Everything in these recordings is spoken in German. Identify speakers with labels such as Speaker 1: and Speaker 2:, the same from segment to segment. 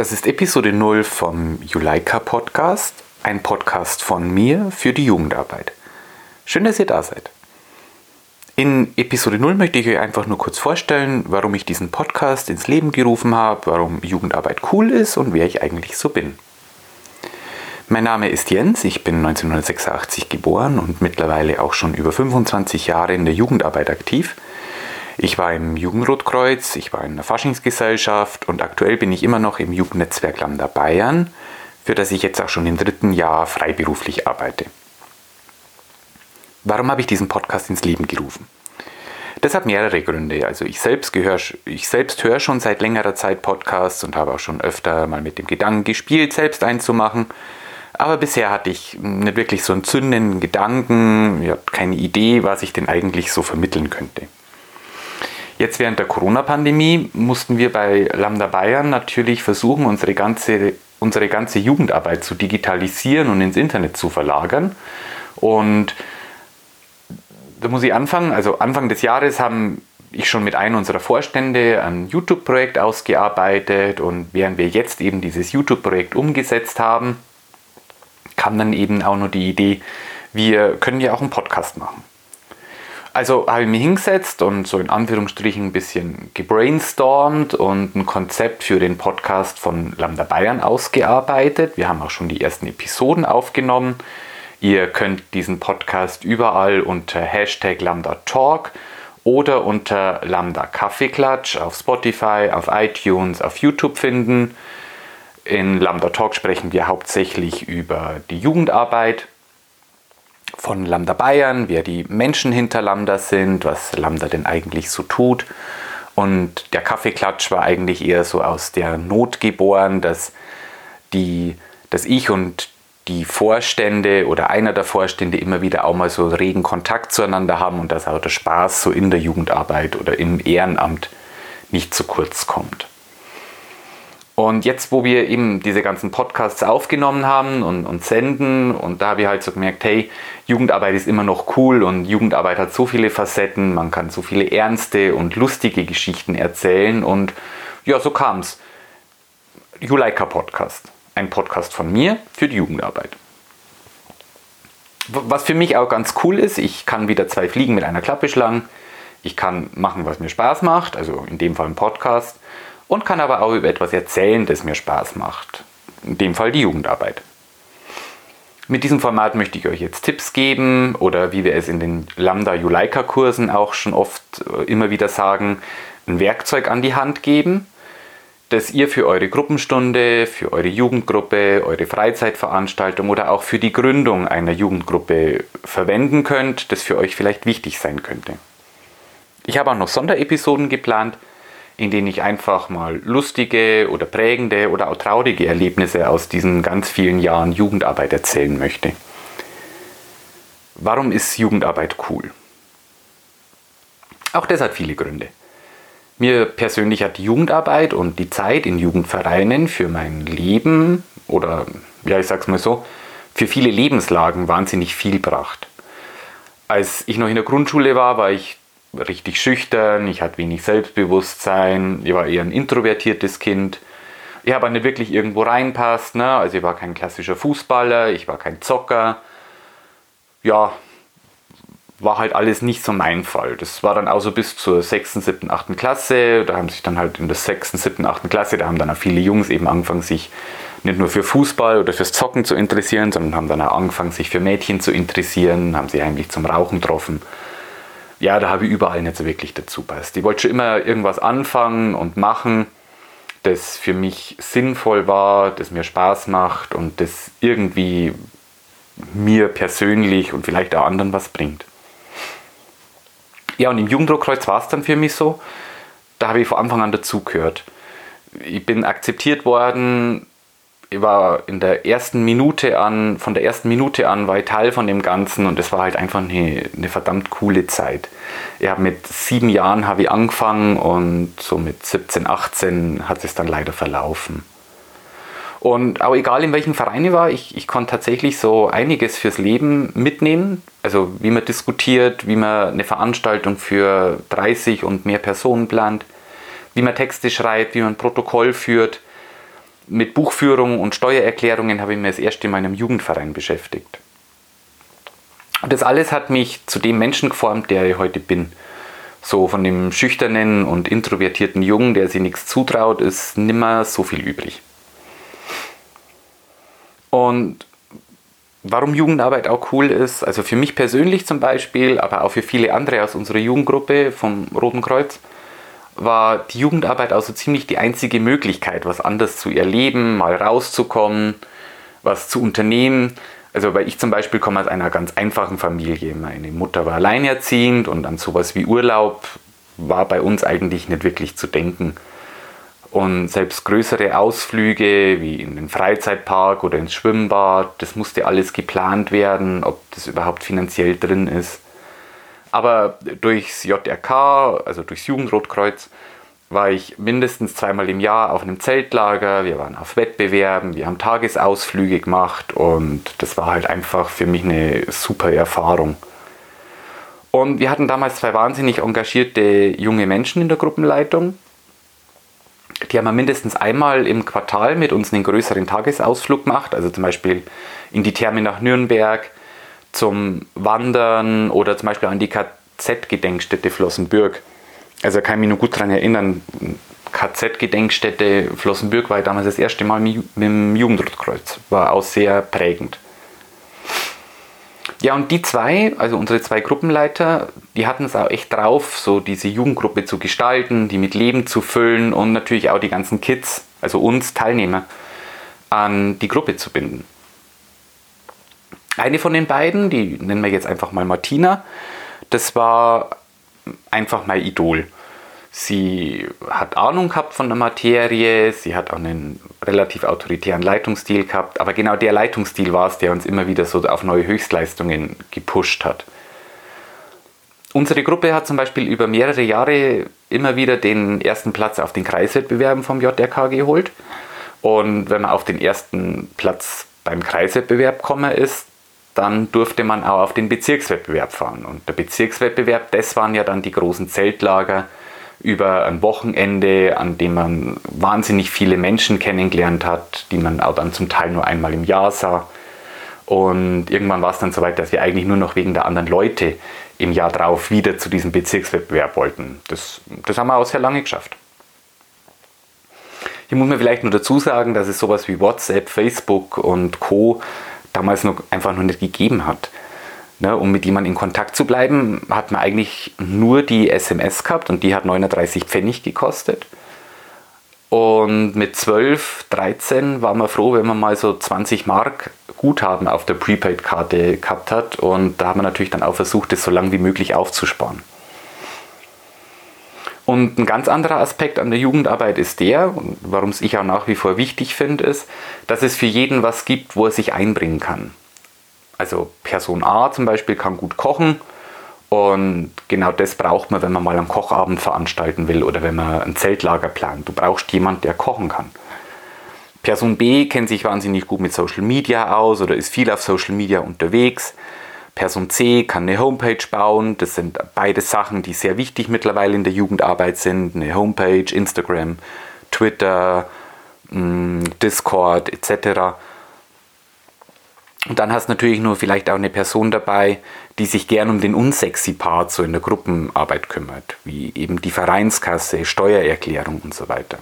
Speaker 1: Das ist Episode 0 vom Juleika Podcast, ein Podcast von mir für die Jugendarbeit. Schön, dass ihr da seid. In Episode 0 möchte ich euch einfach nur kurz vorstellen, warum ich diesen Podcast ins Leben gerufen habe, warum Jugendarbeit cool ist und wer ich eigentlich so bin. Mein Name ist Jens, ich bin 1986 geboren und mittlerweile auch schon über 25 Jahre in der Jugendarbeit aktiv. Ich war im Jugendrotkreuz, ich war in der Faschingsgesellschaft und aktuell bin ich immer noch im Jugendnetzwerk Lambda Bayern, für das ich jetzt auch schon im dritten Jahr freiberuflich arbeite. Warum habe ich diesen Podcast ins Leben gerufen? Das hat mehrere Gründe. Also ich selbst, gehör, ich selbst höre schon seit längerer Zeit Podcasts und habe auch schon öfter mal mit dem Gedanken gespielt, selbst einzumachen. Aber bisher hatte ich nicht wirklich so einen zündenden Gedanken, ich keine Idee, was ich denn eigentlich so vermitteln könnte. Jetzt während der Corona-Pandemie mussten wir bei Lambda Bayern natürlich versuchen, unsere ganze, unsere ganze Jugendarbeit zu digitalisieren und ins Internet zu verlagern. Und da muss ich anfangen. Also Anfang des Jahres haben ich schon mit einem unserer Vorstände ein YouTube-Projekt ausgearbeitet und während wir jetzt eben dieses YouTube-Projekt umgesetzt haben, kam dann eben auch nur die Idee, wir können ja auch einen Podcast machen. Also habe ich mich hingesetzt und so in Anführungsstrichen ein bisschen gebrainstormt und ein Konzept für den Podcast von Lambda Bayern ausgearbeitet. Wir haben auch schon die ersten Episoden aufgenommen. Ihr könnt diesen Podcast überall unter Hashtag Lambda Talk oder unter Lambda Kaffeeklatsch auf Spotify, auf iTunes, auf YouTube finden. In Lambda Talk sprechen wir hauptsächlich über die Jugendarbeit von Lambda Bayern, wer die Menschen hinter Lambda sind, was Lambda denn eigentlich so tut. Und der Kaffeeklatsch war eigentlich eher so aus der Not geboren, dass, die, dass ich und die Vorstände oder einer der Vorstände immer wieder auch mal so regen Kontakt zueinander haben und dass auch der Spaß so in der Jugendarbeit oder im Ehrenamt nicht zu kurz kommt. Und jetzt, wo wir eben diese ganzen Podcasts aufgenommen haben und, und senden, und da habe ich halt so gemerkt, hey, Jugendarbeit ist immer noch cool und Jugendarbeit hat so viele Facetten, man kann so viele ernste und lustige Geschichten erzählen und ja, so kam es. Juleika Podcast, ein Podcast von mir für die Jugendarbeit. Was für mich auch ganz cool ist, ich kann wieder zwei Fliegen mit einer Klappe schlagen. Ich kann machen, was mir Spaß macht, also in dem Fall ein Podcast und kann aber auch über etwas erzählen, das mir Spaß macht. In dem Fall die Jugendarbeit. Mit diesem Format möchte ich euch jetzt Tipps geben oder wie wir es in den Lambda Juleika Kursen auch schon oft äh, immer wieder sagen, ein Werkzeug an die Hand geben, das ihr für eure Gruppenstunde, für eure Jugendgruppe, eure Freizeitveranstaltung oder auch für die Gründung einer Jugendgruppe verwenden könnt, das für euch vielleicht wichtig sein könnte. Ich habe auch noch Sonderepisoden geplant, in denen ich einfach mal lustige oder prägende oder auch traurige Erlebnisse aus diesen ganz vielen Jahren Jugendarbeit erzählen möchte. Warum ist Jugendarbeit cool? Auch das hat viele Gründe. Mir persönlich hat die Jugendarbeit und die Zeit in Jugendvereinen für mein Leben oder, ja, ich sag's mal so, für viele Lebenslagen wahnsinnig viel gebracht. Als ich noch in der Grundschule war, war ich richtig schüchtern, ich hatte wenig Selbstbewusstsein, ich war eher ein introvertiertes Kind. Ich habe nicht wirklich irgendwo reinpasst, ne? also ich war kein klassischer Fußballer, ich war kein Zocker. Ja, war halt alles nicht so mein Fall. Das war dann auch so bis zur 6., 7., 8. Klasse. Da haben sich dann halt in der 6., 7., 8. Klasse, da haben dann auch viele Jungs eben angefangen, sich nicht nur für Fußball oder fürs Zocken zu interessieren, sondern haben dann auch angefangen, sich für Mädchen zu interessieren, haben sie eigentlich zum Rauchen getroffen ja, da habe ich überall nicht so wirklich dazu passt. Ich wollte schon immer irgendwas anfangen und machen, das für mich sinnvoll war, das mir Spaß macht und das irgendwie mir persönlich und vielleicht auch anderen was bringt. Ja, und im Jugenddruckkreuz war es dann für mich so, da habe ich von Anfang an dazugehört. Ich bin akzeptiert worden, war in der ersten Minute an, von der ersten Minute an war ich Teil von dem Ganzen und es war halt einfach eine, eine verdammt coole Zeit. Habe mit sieben Jahren habe ich angefangen und so mit 17, 18 hat es dann leider verlaufen. Und auch egal in welchem Verein ich war, ich, ich konnte tatsächlich so einiges fürs Leben mitnehmen. Also wie man diskutiert, wie man eine Veranstaltung für 30 und mehr Personen plant, wie man Texte schreibt, wie man ein Protokoll führt mit Buchführung und Steuererklärungen habe ich mir das erste in einem Jugendverein beschäftigt. Und das alles hat mich zu dem Menschen geformt, der ich heute bin. So von dem schüchternen und introvertierten Jungen, der sich nichts zutraut, ist nimmer so viel übrig. Und warum Jugendarbeit auch cool ist, also für mich persönlich zum Beispiel, aber auch für viele andere aus unserer Jugendgruppe vom Roten Kreuz, war die Jugendarbeit also ziemlich die einzige Möglichkeit, was anders zu erleben, mal rauszukommen, was zu unternehmen. Also weil ich zum Beispiel komme aus einer ganz einfachen Familie. Meine Mutter war alleinerziehend und an sowas wie Urlaub war bei uns eigentlich nicht wirklich zu denken. Und selbst größere Ausflüge wie in den Freizeitpark oder ins Schwimmbad, das musste alles geplant werden, ob das überhaupt finanziell drin ist. Aber durchs JRK, also durchs Jugendrotkreuz, war ich mindestens zweimal im Jahr auf einem Zeltlager. Wir waren auf Wettbewerben, wir haben Tagesausflüge gemacht und das war halt einfach für mich eine super Erfahrung. Und wir hatten damals zwei wahnsinnig engagierte junge Menschen in der Gruppenleitung. Die haben wir mindestens einmal im Quartal mit uns einen größeren Tagesausflug gemacht, also zum Beispiel in die Therme nach Nürnberg zum Wandern oder zum Beispiel an die KZ-Gedenkstätte Flossenbürg. Also kann ich mich nur gut daran erinnern, KZ-Gedenkstätte Flossenbürg war ich damals das erste Mal mit dem Jugendrotkreuz. War auch sehr prägend. Ja, und die zwei, also unsere zwei Gruppenleiter, die hatten es auch echt drauf, so diese Jugendgruppe zu gestalten, die mit Leben zu füllen und natürlich auch die ganzen Kids, also uns Teilnehmer, an die Gruppe zu binden. Eine von den beiden, die nennen wir jetzt einfach mal Martina, das war einfach mein Idol. Sie hat Ahnung gehabt von der Materie, sie hat auch einen relativ autoritären Leitungsstil gehabt, aber genau der Leitungsstil war es, der uns immer wieder so auf neue Höchstleistungen gepusht hat. Unsere Gruppe hat zum Beispiel über mehrere Jahre immer wieder den ersten Platz auf den Kreiswettbewerben vom JRK geholt. Und wenn man auf den ersten Platz beim Kreiswettbewerb gekommen ist, dann durfte man auch auf den Bezirkswettbewerb fahren. Und der Bezirkswettbewerb, das waren ja dann die großen Zeltlager über ein Wochenende, an dem man wahnsinnig viele Menschen kennengelernt hat, die man auch dann zum Teil nur einmal im Jahr sah. Und irgendwann war es dann so weit, dass wir eigentlich nur noch wegen der anderen Leute im Jahr drauf wieder zu diesem Bezirkswettbewerb wollten. Das, das haben wir auch sehr lange geschafft. Hier muss man vielleicht nur dazu sagen, dass es sowas wie WhatsApp, Facebook und Co damals noch einfach noch nicht gegeben hat. Ne, um mit jemandem in Kontakt zu bleiben, hat man eigentlich nur die SMS gehabt und die hat 39 Pfennig gekostet. Und mit 12, 13 war man froh, wenn man mal so 20 Mark Guthaben auf der Prepaid-Karte gehabt hat. Und da hat man natürlich dann auch versucht, das so lange wie möglich aufzusparen. Und ein ganz anderer Aspekt an der Jugendarbeit ist der, warum es ich auch nach wie vor wichtig finde, ist, dass es für jeden was gibt, wo er sich einbringen kann. Also Person A zum Beispiel kann gut kochen und genau das braucht man, wenn man mal einen Kochabend veranstalten will oder wenn man ein Zeltlager plant. Du brauchst jemanden, der kochen kann. Person B kennt sich wahnsinnig gut mit Social Media aus oder ist viel auf Social Media unterwegs. Person C kann eine Homepage bauen. Das sind beide Sachen, die sehr wichtig mittlerweile in der Jugendarbeit sind. Eine Homepage, Instagram, Twitter, mm, Discord etc. Und dann hast du natürlich nur vielleicht auch eine Person dabei, die sich gern um den unsexy Part so in der Gruppenarbeit kümmert, wie eben die Vereinskasse, Steuererklärung und so weiter.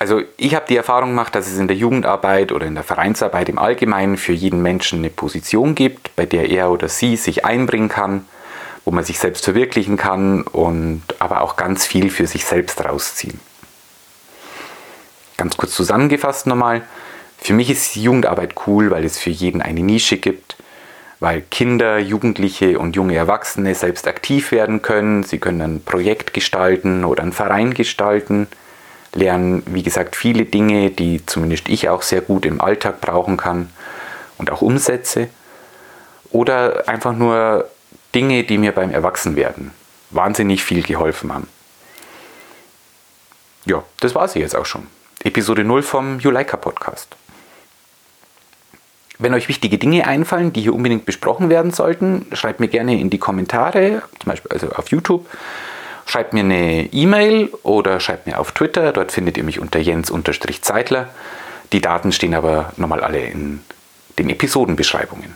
Speaker 1: Also ich habe die Erfahrung gemacht, dass es in der Jugendarbeit oder in der Vereinsarbeit im Allgemeinen für jeden Menschen eine Position gibt, bei der er oder sie sich einbringen kann, wo man sich selbst verwirklichen kann und aber auch ganz viel für sich selbst rausziehen. Ganz kurz zusammengefasst nochmal, für mich ist Jugendarbeit cool, weil es für jeden eine Nische gibt, weil Kinder, Jugendliche und junge Erwachsene selbst aktiv werden können, sie können ein Projekt gestalten oder einen Verein gestalten lernen, wie gesagt, viele Dinge, die zumindest ich auch sehr gut im Alltag brauchen kann und auch umsetze. Oder einfach nur Dinge, die mir beim Erwachsenwerden wahnsinnig viel geholfen haben. Ja, das war sie jetzt auch schon. Episode 0 vom Juleika Podcast. Wenn euch wichtige Dinge einfallen, die hier unbedingt besprochen werden sollten, schreibt mir gerne in die Kommentare, zum Beispiel also auf YouTube schreibt mir eine E-Mail oder schreibt mir auf Twitter. Dort findet ihr mich unter Jens-Zeitler. Die Daten stehen aber nochmal alle in den Episodenbeschreibungen.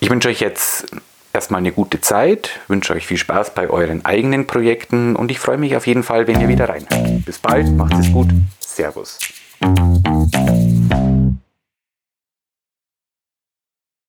Speaker 1: Ich wünsche euch jetzt erstmal eine gute Zeit, wünsche euch viel Spaß bei euren eigenen Projekten und ich freue mich auf jeden Fall, wenn ihr wieder reinhört. Bis bald, macht es gut. Servus.